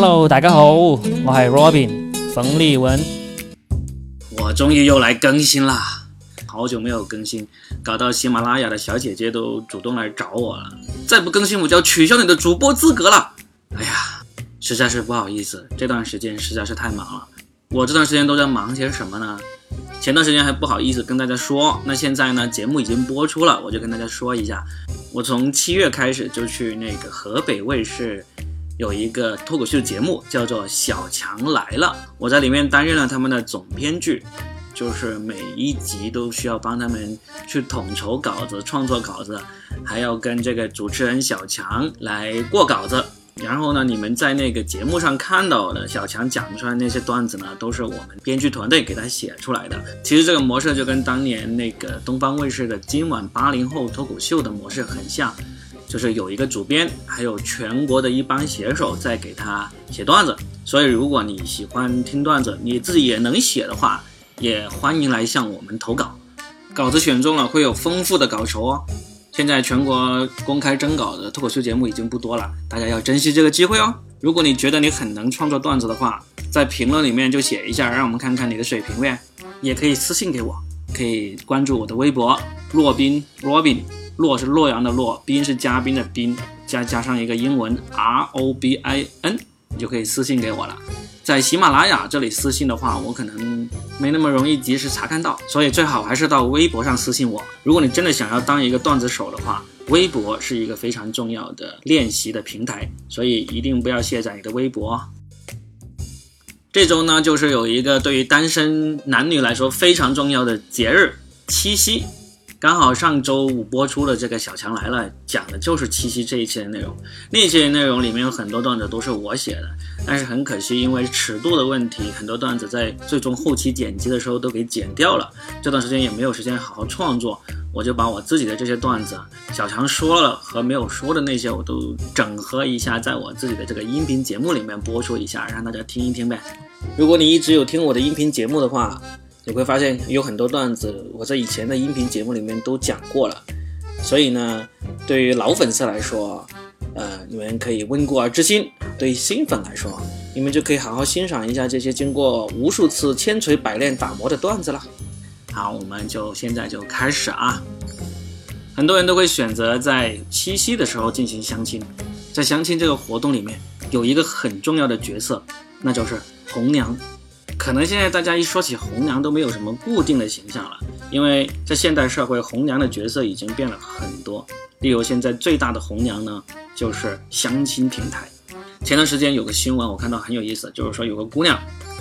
Hello，大家好，我系 Robin 冯立文。我终于又来更新啦，好久没有更新，搞到喜马拉雅的小姐姐都主动来找我了。再不更新，我就要取消你的主播资格了。哎呀，实在是不好意思，这段时间实在是太忙了。我这段时间都在忙些什么呢？前段时间还不好意思跟大家说，那现在呢，节目已经播出了，我就跟大家说一下。我从七月开始就去那个河北卫视。有一个脱口秀节目叫做《小强来了》，我在里面担任了他们的总编剧，就是每一集都需要帮他们去统筹稿子、创作稿子，还要跟这个主持人小强来过稿子。然后呢，你们在那个节目上看到的小强讲出来那些段子呢，都是我们编剧团队给他写出来的。其实这个模式就跟当年那个东方卫视的《今晚八零后脱口秀》的模式很像。就是有一个主编，还有全国的一帮写手在给他写段子，所以如果你喜欢听段子，你自己也能写的话，也欢迎来向我们投稿。稿子选中了会有丰富的稿酬哦。现在全国公开征稿的脱口秀节目已经不多了，大家要珍惜这个机会哦。如果你觉得你很能创作段子的话，在评论里面就写一下，让我们看看你的水平呗。也可以私信给我，可以关注我的微博洛宾 Robin。洛是洛阳的洛，宾是嘉宾的宾，加加上一个英文 R O B I N，你就可以私信给我了。在喜马拉雅这里私信的话，我可能没那么容易及时查看到，所以最好还是到微博上私信我。如果你真的想要当一个段子手的话，微博是一个非常重要的练习的平台，所以一定不要卸载你的微博。这周呢，就是有一个对于单身男女来说非常重要的节日——七夕。刚好上周五播出的这个《小强来了》，讲的就是七夕这一期的内容。那期内容里面有很多段子都是我写的，但是很可惜，因为尺度的问题，很多段子在最终后期剪辑的时候都给剪掉了。这段时间也没有时间好好创作，我就把我自己的这些段子，小强说了和没有说的那些，我都整合一下，在我自己的这个音频节目里面播出一下，让大家听一听呗。如果你一直有听我的音频节目的话，你会发现有很多段子，我在以前的音频节目里面都讲过了，所以呢，对于老粉丝来说，呃，你们可以温故而知新；对于新粉来说，你们就可以好好欣赏一下这些经过无数次千锤百炼打磨的段子了。好，我们就现在就开始啊！很多人都会选择在七夕的时候进行相亲，在相亲这个活动里面，有一个很重要的角色，那就是红娘。可能现在大家一说起红娘都没有什么固定的形象了，因为在现代社会，红娘的角色已经变了很多。例如现在最大的红娘呢，就是相亲平台。前段时间有个新闻我看到很有意思，就是说有个姑娘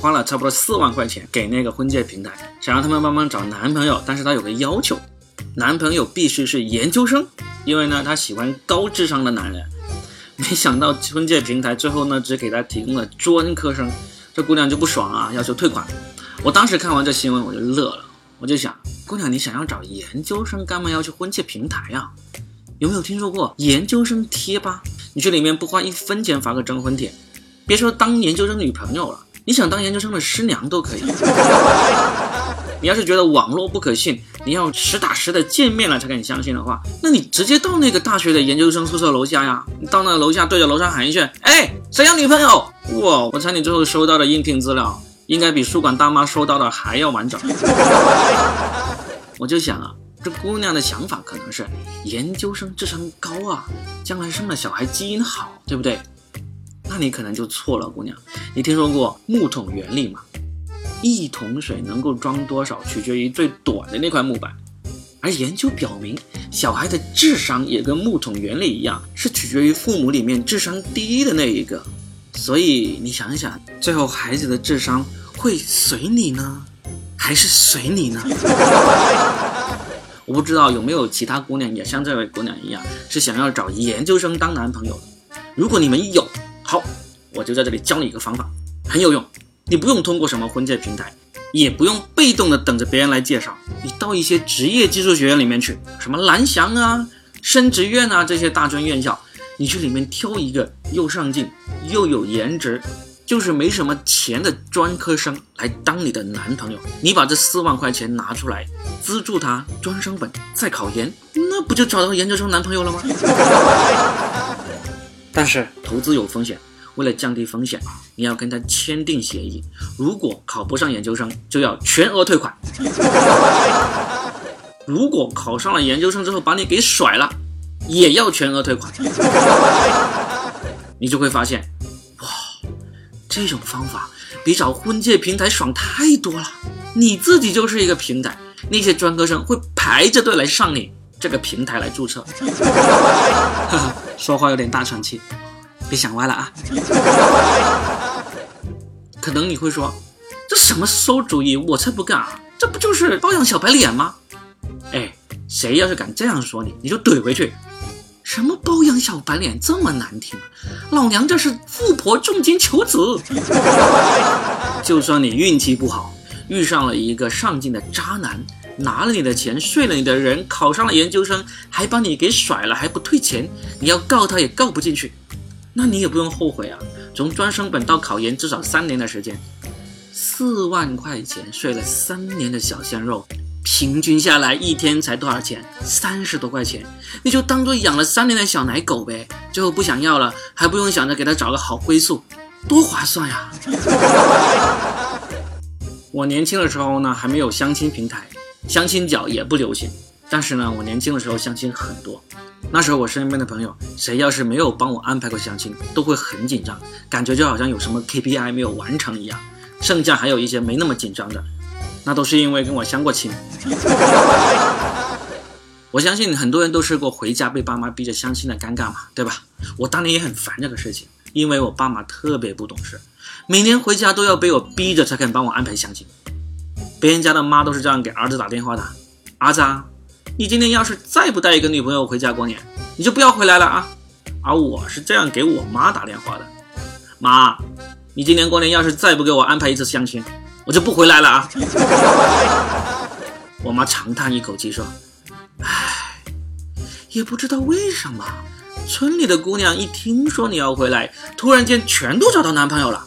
花了差不多四万块钱给那个婚介平台，想让他们帮忙找男朋友，但是她有个要求，男朋友必须是研究生，因为呢她喜欢高智商的男人。没想到婚介平台最后呢只给她提供了专科生。这姑娘就不爽啊，要求退款。我当时看完这新闻，我就乐了。我就想，姑娘，你想要找研究生，干嘛要去婚介平台呀？有没有听说过研究生贴吧？你去里面不花一分钱发个征婚帖，别说当研究生女朋友了，你想当研究生的师娘都可以。你要是觉得网络不可信，你要实打实的见面了才敢相信的话，那你直接到那个大学的研究生宿舍楼下呀，你到那楼下对着楼上喊一句：“哎，谁要女朋友？”哇，我猜你最后收到的应聘资料应该比宿管大妈收到的还要完整。我就想啊，这姑娘的想法可能是研究生智商高啊，将来生了小孩基因好，对不对？那你可能就错了，姑娘。你听说过木桶原理吗？一桶水能够装多少，取决于最短的那块木板。而研究表明，小孩的智商也跟木桶原理一样，是取决于父母里面智商低的那一个。所以你想一想，最后孩子的智商会随你呢，还是随你呢？我不知道有没有其他姑娘也像这位姑娘一样，是想要找研究生当男朋友的。如果你们有，好，我就在这里教你一个方法，很有用。你不用通过什么婚介平台，也不用被动的等着别人来介绍。你到一些职业技术学院里面去，什么蓝翔啊、深职院啊这些大专院校，你去里面挑一个又上进又有颜值，就是没什么钱的专科生来当你的男朋友。你把这四万块钱拿出来资助他专升本，再考研，那不就找到研究生男朋友了吗？但是投资有风险。为了降低风险，你要跟他签订协议，如果考不上研究生，就要全额退款；如果考上了研究生之后把你给甩了，也要全额退款。你就会发现，这种方法比找婚介平台爽太多了。你自己就是一个平台，那些专科生会排着队来上你这个平台来注册。说话有点大喘气，别想歪了啊。可能你会说，这什么馊主意，我才不干啊！这不就是包养小白脸吗？哎，谁要是敢这样说你，你就怼回去。什么包养小白脸这么难听？老娘这是富婆重金求子。就算你运气不好，遇上了一个上进的渣男，拿了你的钱，睡了你的人，考上了研究生，还把你给甩了，还不退钱，你要告他也告不进去。那你也不用后悔啊，从专升本到考研至少三年的时间，四万块钱睡了三年的小鲜肉。平均下来一天才多少钱？三十多块钱，你就当做养了三年的小奶狗呗。最后不想要了，还不用想着给他找个好归宿，多划算呀！我年轻的时候呢，还没有相亲平台，相亲角也不流行。但是呢，我年轻的时候相亲很多。那时候我身边的朋友，谁要是没有帮我安排过相亲，都会很紧张，感觉就好像有什么 KPI 没有完成一样。剩下还有一些没那么紧张的。那都是因为跟我相过亲。我相信很多人都试过回家被爸妈逼着相亲的尴尬嘛，对吧？我当年也很烦这个事情，因为我爸妈特别不懂事，每年回家都要被我逼着才肯帮我安排相亲。别人家的妈都是这样给儿子打电话的：“儿子，啊，你今天要是再不带一个女朋友回家过年，你就不要回来了啊！”而我是这样给我妈打电话的：“妈，你今年过年要是再不给我安排一次相亲。”我就不回来了啊！我妈长叹一口气说：“唉，也不知道为什么，村里的姑娘一听说你要回来，突然间全都找到男朋友了。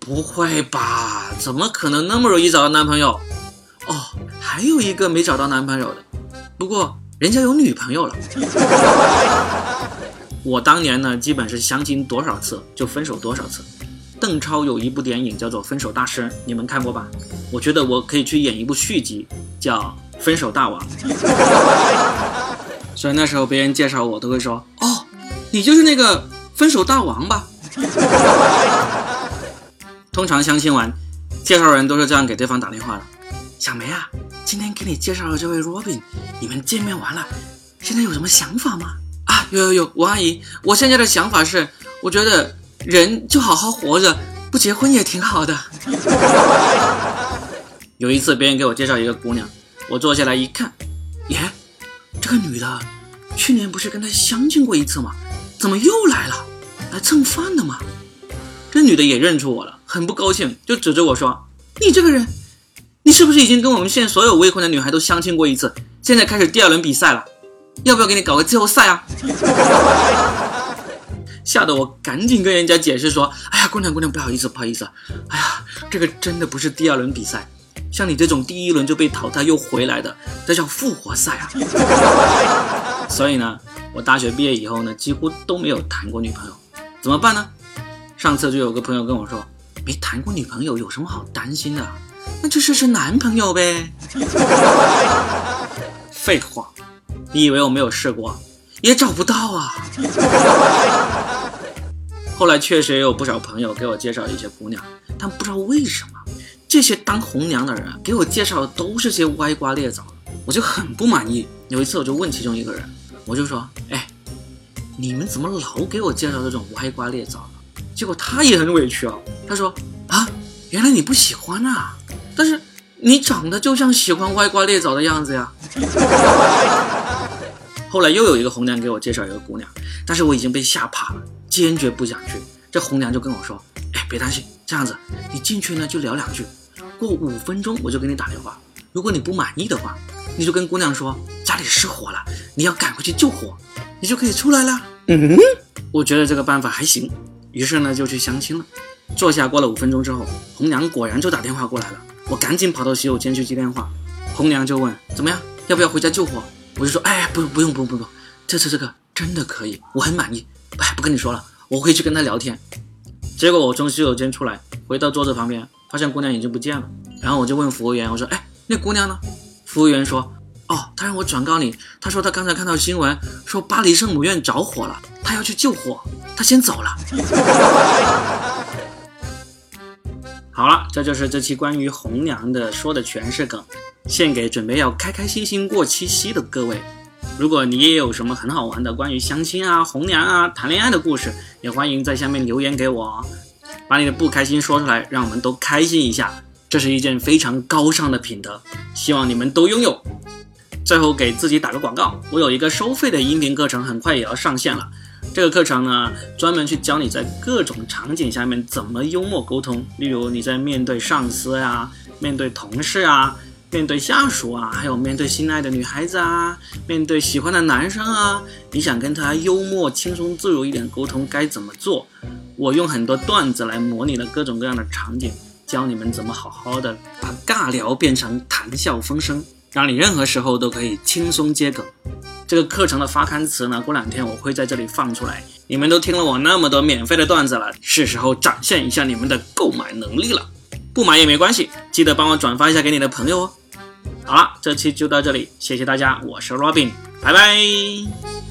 不会吧？怎么可能那么容易找到男朋友？哦，还有一个没找到男朋友的，不过人家有女朋友了。我当年呢，基本是相亲多少次就分手多少次。”邓超有一部电影叫做《分手大师》，你们看过吧？我觉得我可以去演一部续集，叫《分手大王》。所以那时候别人介绍我都会说：“哦，你就是那个分手大王吧？” 通常相亲完，介绍人都是这样给对方打电话的：“小梅啊，今天给你介绍的这位 Robin，你们见面完了，现在有什么想法吗？”啊，有有有，吴阿姨，我现在的想法是，我觉得。人就好好活着，不结婚也挺好的。有一次，别人给我介绍一个姑娘，我坐下来一看，耶，这个女的去年不是跟他相亲过一次吗？怎么又来了？来蹭饭的吗？这女的也认出我了，很不高兴，就指着我说：“你这个人，你是不是已经跟我们县所有未婚的女孩都相亲过一次？现在开始第二轮比赛了，要不要给你搞个季后赛啊？”吓得我赶紧跟人家解释说：“哎呀，姑娘姑娘，不好意思不好意思，哎呀，这个真的不是第二轮比赛，像你这种第一轮就被淘汰又回来的，这叫复活赛啊。”所以呢，我大学毕业以后呢，几乎都没有谈过女朋友，怎么办呢？上次就有个朋友跟我说：“没谈过女朋友有什么好担心的？那就试试男朋友呗。” 废话，你以为我没有试过？也找不到啊。后来确实也有不少朋友给我介绍一些姑娘，但不知道为什么，这些当红娘的人给我介绍的都是些歪瓜裂枣，我就很不满意。有一次我就问其中一个人，我就说：“哎，你们怎么老给我介绍这种歪瓜裂枣的？”结果他也很委屈啊，他说：“啊，原来你不喜欢啊，但是你长得就像喜欢歪瓜裂枣的样子呀。”后来又有一个红娘给我介绍一个姑娘，但是我已经被吓怕了，坚决不想去。这红娘就跟我说：“哎，别担心，这样子，你进去呢就聊两句，过五分钟我就给你打电话。如果你不满意的话，你就跟姑娘说家里失火了，你要赶回去救火，你就可以出来了。”嗯，我觉得这个办法还行，于是呢就去相亲了。坐下过了五分钟之后，红娘果然就打电话过来了。我赶紧跑到洗手间去接电话，红娘就问：“怎么样，要不要回家救火？”我就说，哎，不，不用，不用，不用，这次这个真的可以，我很满意，哎，不跟你说了，我回去跟她聊天。结果我从洗手间出来，回到桌子旁边，发现姑娘已经不见了。然后我就问服务员，我说：“哎，那姑娘呢？”服务员说：“哦，他让我转告你，他说他刚才看到新闻，说巴黎圣母院着火了，他要去救火，他先走了。”好了，这就是这期关于红娘的说的全是梗，献给准备要开开心心过七夕的各位。如果你也有什么很好玩的关于相亲啊、红娘啊、谈恋爱的故事，也欢迎在下面留言给我，把你的不开心说出来，让我们都开心一下。这是一件非常高尚的品德，希望你们都拥有。最后给自己打个广告，我有一个收费的音频课程，很快也要上线了。这个课程呢，专门去教你在各种场景下面怎么幽默沟通。例如你在面对上司呀、面对同事啊、面对下属啊，还有面对心爱的女孩子啊、面对喜欢的男生啊，你想跟他幽默、轻松、自如一点沟通，该怎么做？我用很多段子来模拟了各种各样的场景，教你们怎么好好的把尬聊变成谈笑风生，让你任何时候都可以轻松接梗。这个课程的发刊词呢，过两天我会在这里放出来。你们都听了我那么多免费的段子了，是时候展现一下你们的购买能力了。不买也没关系，记得帮我转发一下给你的朋友哦。好了，这期就到这里，谢谢大家，我是 Robin，拜拜。